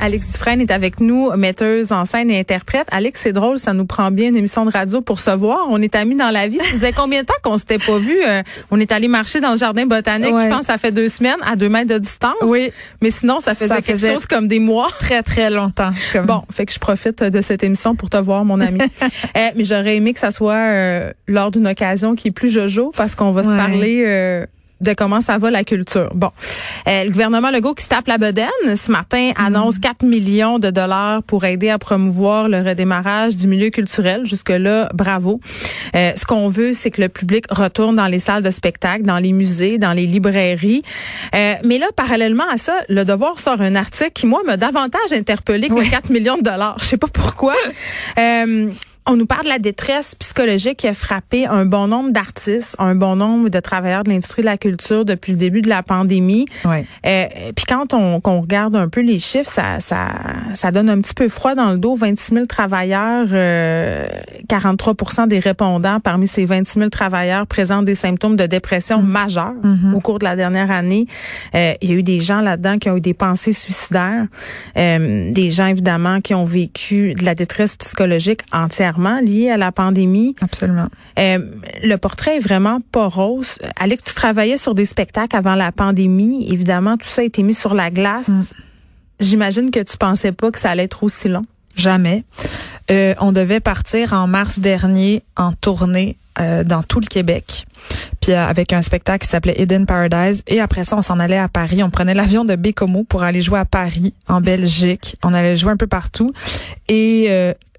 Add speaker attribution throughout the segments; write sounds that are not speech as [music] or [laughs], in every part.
Speaker 1: Alex Dufresne est avec nous, metteuse en scène et interprète. Alex, c'est drôle, ça nous prend bien une émission de radio pour se voir. On est amis dans la vie. Ça faisait combien de temps qu'on s'était pas vu? Euh, On est allé marcher dans le jardin botanique, je pense, ça fait deux semaines, à deux mètres de distance.
Speaker 2: Oui.
Speaker 1: Mais sinon, ça faisait, quelque chose comme des mois.
Speaker 2: Très, très longtemps.
Speaker 1: Bon, fait que je profite de cette émission pour te voir, mon ami. [laughs] euh, mais j'aurais aimé que ça soit euh, lors d'une occasion qui est plus jojo, parce qu'on va se parler euh, de comment ça va la culture. Bon, euh, le gouvernement Legault qui se tape la bedaine ce matin mm. annonce 4 millions de dollars pour aider à promouvoir le redémarrage du milieu culturel. Jusque-là, bravo. Euh, ce qu'on veut, c'est que le public retourne dans les salles de spectacle, dans les musées, dans les librairies. Euh, mais là, parallèlement à ça, Le Devoir sort un article qui, moi, m'a davantage interpellé que les 4 millions de dollars. Je sais pas pourquoi. [laughs] On nous parle de la détresse psychologique qui a frappé un bon nombre d'artistes, un bon nombre de travailleurs de l'industrie de la culture depuis le début de la pandémie.
Speaker 2: Ouais.
Speaker 1: Euh, puis quand on, regarde un peu les chiffres, ça, ça, ça donne un petit peu froid dans le dos. 26 000 travailleurs, euh, 43% des répondants parmi ces 26 000 travailleurs présentent des symptômes de dépression mm. majeurs mm-hmm. au cours de la dernière année. Euh, il y a eu des gens là-dedans qui ont eu des pensées suicidaires, euh, des gens évidemment qui ont vécu de la détresse psychologique entière lié à la pandémie.
Speaker 2: Absolument.
Speaker 1: Euh, le portrait est vraiment pas rose. Alex, tu travaillais sur des spectacles avant la pandémie. Évidemment, tout ça a été mis sur la glace. Mm. J'imagine que tu pensais pas que ça allait être aussi long.
Speaker 2: Jamais. Euh, on devait partir en mars dernier en tournée euh, dans tout le Québec. Puis avec un spectacle qui s'appelait Eden Paradise. Et après ça, on s'en allait à Paris. On prenait l'avion de Bécomo pour aller jouer à Paris, en Belgique. On allait jouer un peu partout. Et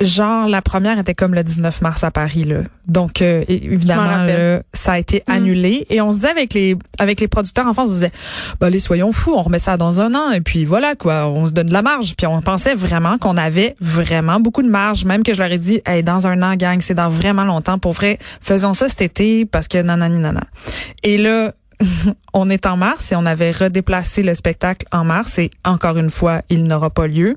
Speaker 2: genre la première était comme le 19 mars à Paris là. Donc euh, évidemment ça a été mm. annulé et on se disait avec les avec les producteurs en France on se disait bah les soyons fous, on remet ça dans un an et puis voilà quoi, on se donne de la marge puis on pensait vraiment qu'on avait vraiment beaucoup de marge même que je leur ai dit hey, dans un an gang, c'est dans vraiment longtemps pour vrai, faisons ça cet été parce que nanani nana. Et là [laughs] on est en mars et on avait redéplacé le spectacle en mars et encore une fois, il n'aura pas lieu.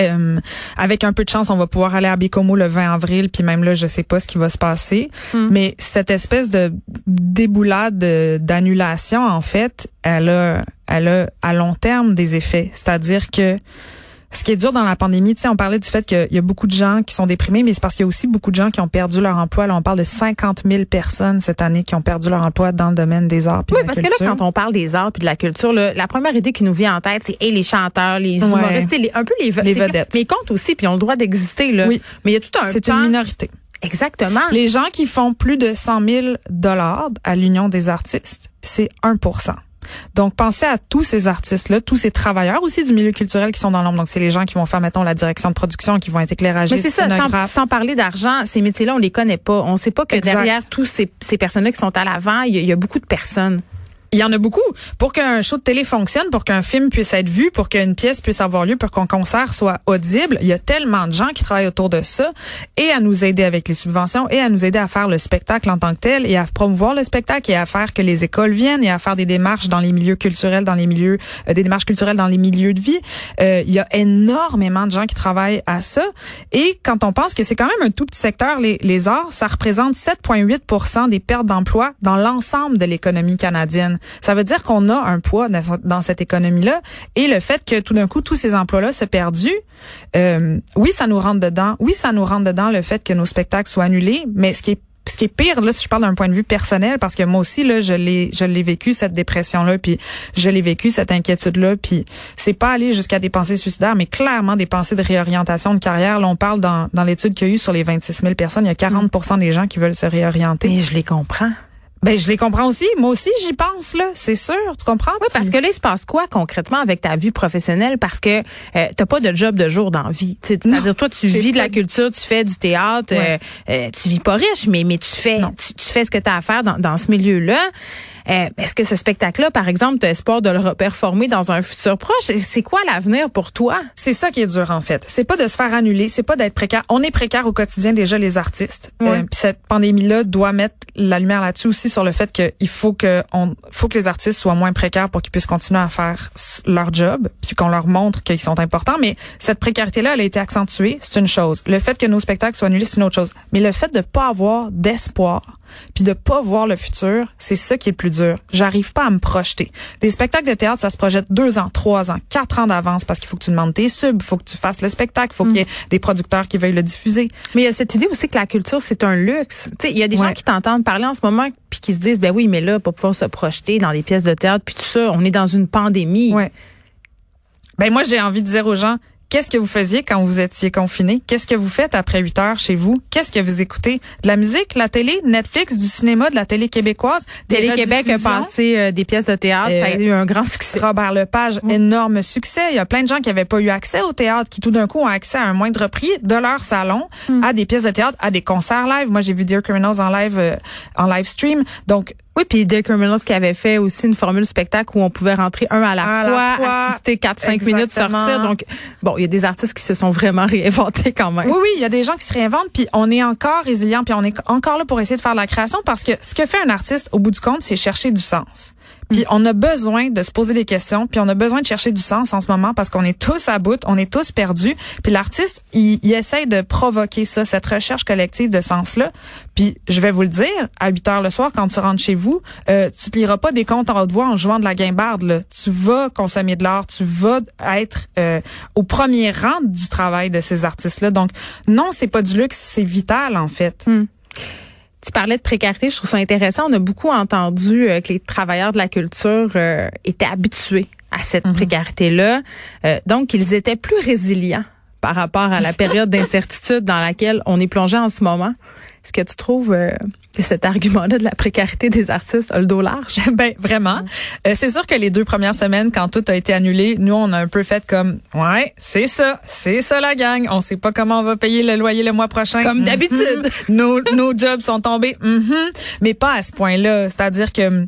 Speaker 2: Euh, avec un peu de chance, on va pouvoir aller à Bécomo le 20 avril, puis même là, je sais pas ce qui va se passer. Hmm. Mais cette espèce de déboulade d'annulation, en fait, elle a, elle a à long terme des effets. C'est-à-dire que ce qui est dur dans la pandémie, tu sais, on parlait du fait qu'il y a beaucoup de gens qui sont déprimés, mais c'est parce qu'il y a aussi beaucoup de gens qui ont perdu leur emploi. Là, on parle de 50 000 personnes cette année qui ont perdu leur emploi dans le domaine des arts.
Speaker 1: Oui, parce que là, quand on parle des arts puis de la culture, la première idée qui nous vient en tête, c'est les chanteurs, les humoristes, un peu les,
Speaker 2: les vedettes.
Speaker 1: Mais ils comptent aussi, puis ils ont le droit d'exister. Là.
Speaker 2: Oui.
Speaker 1: Mais il y a tout un.
Speaker 2: C'est une minorité.
Speaker 1: Exactement.
Speaker 2: Les gens qui font plus de 100 000 dollars à l'Union des artistes, c'est 1 donc, pensez à tous ces artistes-là, tous ces travailleurs aussi du milieu culturel qui sont dans l'ombre. Donc, c'est les gens qui vont faire, mettons, la direction de production, qui vont être éclairagistes,
Speaker 1: Mais c'est ça, sans, parler d'argent, ces métiers-là, on les connaît pas. On sait pas que derrière tous ces, ces personnes-là qui sont à l'avant, il y, a beaucoup de personnes.
Speaker 2: Il y en a beaucoup. Pour qu'un show de télé fonctionne, pour qu'un film puisse être vu, pour qu'une pièce puisse avoir lieu, pour qu'un concert soit audible, il y a tellement de gens qui travaillent autour de ça et à nous aider avec les subventions et à nous aider à faire le spectacle en tant que tel et à promouvoir le spectacle et à faire que les écoles viennent et à faire des démarches dans les milieux culturels, dans les milieux, euh, des démarches culturelles dans les milieux de vie. Euh, il y a énormément de gens qui travaillent à ça et quand on pense que c'est quand même un tout petit secteur, les, les arts, ça représente 7,8% des pertes d'emplois dans l'ensemble de l'économie canadienne. Ça veut dire qu'on a un poids dans cette économie-là. Et le fait que tout d'un coup, tous ces emplois-là se perdus, euh, oui, ça nous rentre dedans. Oui, ça nous rentre dedans le fait que nos spectacles soient annulés. Mais ce qui est ce qui est pire là si je parle d'un point de vue personnel parce que moi aussi là je l'ai je l'ai vécu cette dépression là puis je l'ai vécu cette inquiétude là puis c'est pas aller jusqu'à des pensées suicidaires mais clairement des pensées de réorientation de carrière là on parle dans dans l'étude qu'il y a eu sur les 26 000 personnes il y a 40 des gens qui veulent se réorienter
Speaker 1: mais je les comprends
Speaker 2: ben, je les comprends aussi. Moi aussi, j'y pense, là. C'est sûr. Tu comprends?
Speaker 1: Oui, parce que là, il se passe quoi concrètement avec ta vie professionnelle? Parce que euh, t'as pas de job de jour dans la vie. C'est-à-dire, toi, tu vis de la culture, tu fais du théâtre, euh, euh, tu vis pas riche, mais, mais tu fais tu, fais ce que tu as à faire dans, dans ce milieu-là. Euh, est-ce que ce spectacle-là, par exemple, tu espoir de le reperformer dans un futur proche? C'est quoi l'avenir pour toi?
Speaker 2: C'est ça qui est dur, en fait. C'est pas de se faire annuler, c'est pas d'être précaire. On est précaire au quotidien déjà, les artistes. Euh, puis cette pandémie-là doit mettre la lumière là-dessus aussi sur le fait qu'il faut que on, faut que les artistes soient moins précaires pour qu'ils puissent continuer à faire leur job, puis qu'on leur montre qu'ils sont importants. Mais cette précarité-là, elle a été accentuée, c'est une chose. Le fait que nos spectacles soient annulés, c'est une autre chose. Mais le fait de pas avoir d'espoir, puis de pas voir le futur, c'est ça qui est le plus dur. J'arrive pas à me projeter. Des spectacles de théâtre, ça se projette deux ans, trois ans, quatre ans d'avance parce qu'il faut que tu demandes tes subs, il faut que tu fasses le spectacle, il faut qu'il y ait mm. des producteurs qui veuillent le diffuser.
Speaker 1: Mais il y a cette idée aussi que la culture, c'est un luxe. Tu sais, il y a des gens qui t'entendent parler en ce moment puis qui se disent, ben oui, mais là, pour pouvoir se projeter dans des pièces de théâtre, puis tout ça, on est dans une pandémie.
Speaker 2: Ouais. Ben moi, j'ai envie de dire aux gens, Qu'est-ce que vous faisiez quand vous étiez confiné? Qu'est-ce que vous faites après 8 heures chez vous? Qu'est-ce que vous écoutez? De la musique, la télé, Netflix, du cinéma, de la télé québécoise?
Speaker 1: Télé-Québec a passé euh, des pièces de théâtre. ça a euh, eu un grand succès.
Speaker 2: Robert Lepage, énorme succès. Il y a plein de gens qui n'avaient pas eu accès au théâtre, qui tout d'un coup ont accès à un moindre prix de leur salon hmm. à des pièces de théâtre, à des concerts live. Moi, j'ai vu Dear Criminals en live, euh, en live stream. Donc,
Speaker 1: oui, puis Dear Criminals qui avait fait aussi une formule spectacle où on pouvait rentrer un à la, fois, assister 4-5 minutes, sortir. Donc, bon, il y a des artistes qui se sont vraiment [laughs] réinventés quand même.
Speaker 2: Oui, oui, il y a des gens qui se réinventent, puis on est encore résilient, puis on est encore là pour essayer de faire de la création parce que ce que fait un artiste, au bout du compte, c'est chercher du sens. Puis on a besoin de se poser des questions, puis on a besoin de chercher du sens en ce moment parce qu'on est tous à bout, on est tous perdus. Puis l'artiste, il, il, essaye de provoquer ça, cette recherche collective de sens-là. Puis je vais vous le dire, à 8 heures le soir, quand tu rentres chez vous, euh, tu te liras pas des comptes en haute voix en jouant de la guimbarde. Là. Tu vas consommer de l'art, tu vas être euh, au premier rang du travail de ces artistes-là. Donc non, c'est pas du luxe, c'est vital en fait.
Speaker 1: Hmm. Tu parlais de précarité, je trouve ça intéressant. On a beaucoup entendu euh, que les travailleurs de la culture euh, étaient habitués à cette mhm. précarité-là, euh, donc ils étaient plus résilients par rapport à la période d'incertitude dans laquelle on est plongé en ce moment. Est-ce que tu trouves que cet argument-là de la précarité des artistes a le dos large? [laughs]
Speaker 2: ben vraiment. Euh, c'est sûr que les deux premières semaines, quand tout a été annulé, nous on a un peu fait comme ouais, c'est ça, c'est ça la gang. On sait pas comment on va payer le loyer le mois prochain.
Speaker 1: Comme d'habitude.
Speaker 2: nos, nos jobs sont tombés. Mm-hmm. Mais pas à ce point-là. C'est-à-dire que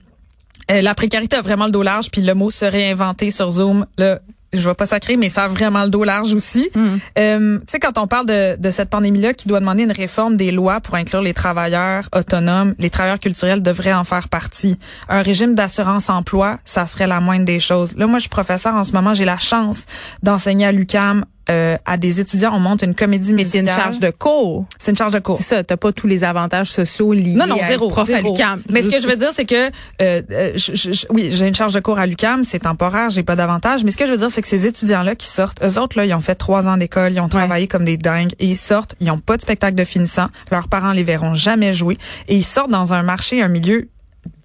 Speaker 2: euh, la précarité a vraiment le dos large, puis le mot se réinventer sur Zoom, là, je vais pas sacrer, mais ça a vraiment le dos large aussi. Mm. Euh, tu sais, quand on parle de, de cette pandémie-là qui doit demander une réforme des lois pour inclure les travailleurs autonomes, les travailleurs culturels devraient en faire partie. Un régime d'assurance emploi, ça serait la moindre des choses. Là, moi, je suis professeur en ce moment, j'ai la chance d'enseigner à l'UCAM euh, à des étudiants, on monte une comédie
Speaker 1: musicale. Mais c'est une charge de cours.
Speaker 2: C'est une charge de cours.
Speaker 1: C'est ça, t'as pas tous les avantages sociaux liés non, non, zéro, à zéro.
Speaker 2: Mais ce que je veux dire, c'est que euh, euh je, oui, j'ai une charge de cours à l'UCAM, c'est temporaire, j'ai pas d'avantages. Mais ce que je veux dire, c'est que ces étudiants-là qui sortent, eux autres là, ils ont fait trois ans d'école, ils ont travaillé comme des dingues et ils sortent, ils ont pas de spectacle de finissant, leurs parents les verront jamais jouer et ils sortent dans un marché, un milieu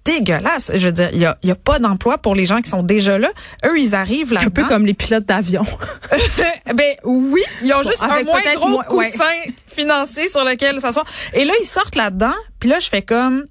Speaker 2: dégueulasse. Je veux dire, il y a, y a, pas d'emploi pour les gens qui sont déjà là. Eux, ils arrivent là.
Speaker 1: Un peu comme les pilotes d'avion. [laughs]
Speaker 2: ben oui, ils ont juste un moins gros coussin financier sur lequel s'asseoir. Et là, ils sortent là-dedans. Puis là, je fais comme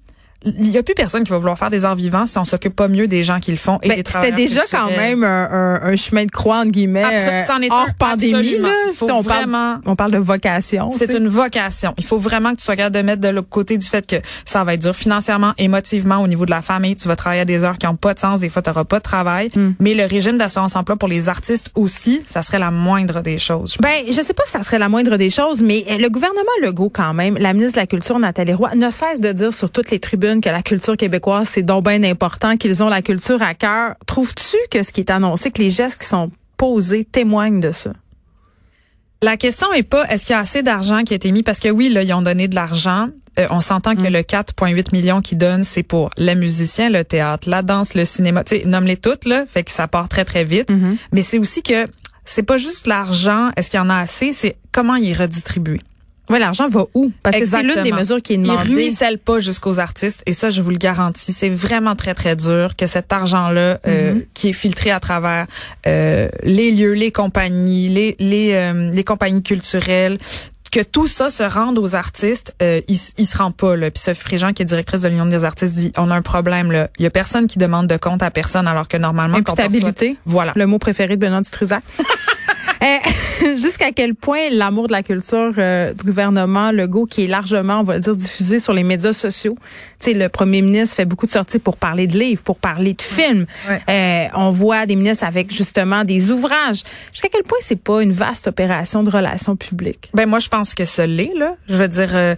Speaker 2: il y a plus personne qui va vouloir faire des arts vivants si on s'occupe pas mieux des gens qui le font et ben, des
Speaker 1: C'était déjà quand même un, un, chemin de croix entre guillemets Absol hors pandémie là. on, parle, on parle de vocation.
Speaker 2: C'est une vocation. Il faut vraiment que tu sois capable de mettre de l'autre côté du fait que ça va être dur financièrement, émotivement au niveau de la famille. Tu vas travailler à des heures qui ont pas de sens. Des fois, tu n'auras pas de travail. Hmm. Mais le régime d'assurance emploi pour les artistes aussi, ça serait la moindre des choses.
Speaker 1: Ben, je sais pas si ça serait la moindre des choses, mais le gouvernement Legault quand même, la ministre de la Culture Nathalie Roy, ne cesse de dire sur toutes les tribunes que la culture québécoise, c'est donc bien important, qu'ils ont la culture à cœur. Trouves-tu que ce qui est annoncé, que les gestes qui sont posés témoignent de ça?
Speaker 2: La question est pas est-ce qu'il y a assez d'argent qui a été mis? Parce que oui là ils ont donné de l'argent. Euh, on s'entend que mm. le 4,8 millions qu'ils donnent c'est pour les musiciens, le théâtre, la danse, le cinéma. Tu sais nomme-les toutes là, fait que ça part très très vite. Mm-hmm. Mais c'est aussi que c'est pas juste l'argent, est-ce qu'il y en a assez, c'est comment il est redistribué.
Speaker 1: Oui, l'argent va où? Parce que c'est l'une des mesures qui est demandée.
Speaker 2: Il ruisselle pas jusqu'aux artistes. Et ça, je vous le garantis, c'est vraiment très, très dur que cet argent-là, euh, mm-hmm. qui est filtré à travers euh, les lieux, les compagnies, les, les, euh, les compagnies culturelles, que tout ça se rende aux artistes, euh, il, il se rend pas. Là. Puis Sophie Fréjean, qui est directrice de l'Union des artistes, dit on a un problème. Là. Il y a personne qui demande de compte à personne, alors que normalement...
Speaker 1: Imputabilité. Voilà. Le mot préféré de Benoît Dutrisac. [laughs] [laughs] jusqu'à quel point l'amour de la culture euh, du gouvernement Legault, qui est largement, on va dire, diffusé sur les médias sociaux. Tu sais, le premier ministre fait beaucoup de sorties pour parler de livres, pour parler de films. Euh, on voit des ministres avec justement des ouvrages. Jusqu'à quel point c'est pas une vaste opération de relations publiques?
Speaker 2: Ben moi, je pense que ce l'est là. Je veux dire, euh,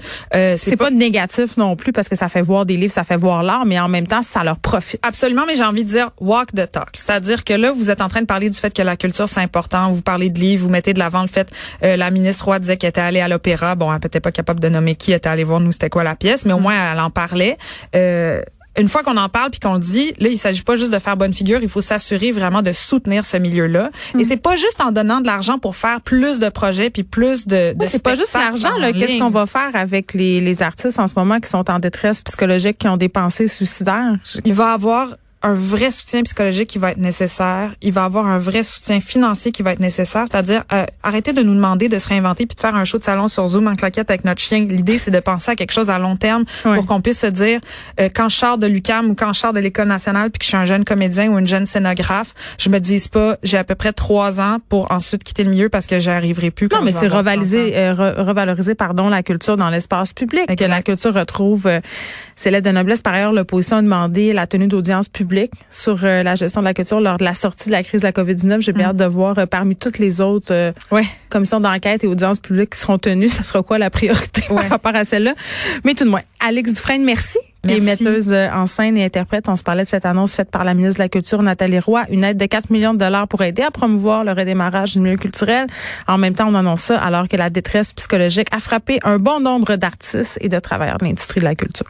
Speaker 1: c'est pas, pas négatif non plus parce que ça fait voir des livres, ça fait voir l'art, mais en même temps, ça leur profite.
Speaker 2: Absolument, mais j'ai envie de dire walk the talk, c'est-à-dire que là, vous êtes en train de parler du fait que la culture c'est important. Vous parlez de livres, vous mettez de l'avant le fait. Euh, la ministre Roy disait qu'elle était allée à l'opéra. Bon, elle n'était pas capable de nommer qui était allée voir nous c'était quoi la pièce, mais au mm. moins elle en parlait. Euh, une fois qu'on en parle puis qu'on le dit, là, il s'agit pas juste de faire bonne figure, il faut s'assurer vraiment de soutenir ce milieu-là. Et mm. c'est pas juste en donnant de l'argent pour faire plus de projets puis plus de. de
Speaker 1: c'est pas juste l'argent là. Qu'est-ce qu'on va faire avec les, les artistes en ce moment qui sont en détresse psychologique, qui ont des pensées suicidaires?
Speaker 2: Il va avoir un vrai soutien psychologique qui va être nécessaire. Il va avoir un vrai soutien financier qui va être nécessaire. C'est-à-dire, euh, arrêtez de nous demander de se réinventer puis de faire un show de salon sur Zoom en claquette avec notre chien. L'idée, c'est de penser à quelque chose à long terme pour qu'on puisse se dire, euh, quand je sors de l'UCAM ou quand je sors de l'École nationale puis que je suis un jeune comédien ou une jeune scénographe, je me dise pas, j'ai à peu près trois ans pour ensuite quitter le milieu parce que j'y arriverai plus.
Speaker 1: Non, mais c'est revaloriser, euh, revaloriser, pardon, la culture dans l'espace public. Que la culture retrouve c'est l'aide de noblesse. Par ailleurs, l'opposition a demandé la tenue d'audience publique sur euh, la gestion de la culture lors de la sortie de la crise de la COVID-19. J'ai bien mm. hâte de voir euh, parmi toutes les autres euh, commissions d'enquête et audiences publiques qui seront tenues, [laughs] ça sera quoi la priorité par rapport à celle-là? Mais tout de moins, Alex Dufresne, merci. Qui est metteuse en scène et interprète. On se parlait de cette annonce faite par la ministre de la Culture, Nathalie Roy, une aide de 4 millions de dollars pour aider à promouvoir le redémarrage du milieu culturel. En même temps, on annonce ça alors que la détresse psychologique a frappé un bon nombre d'artistes et de travailleurs de l'industrie de la culture.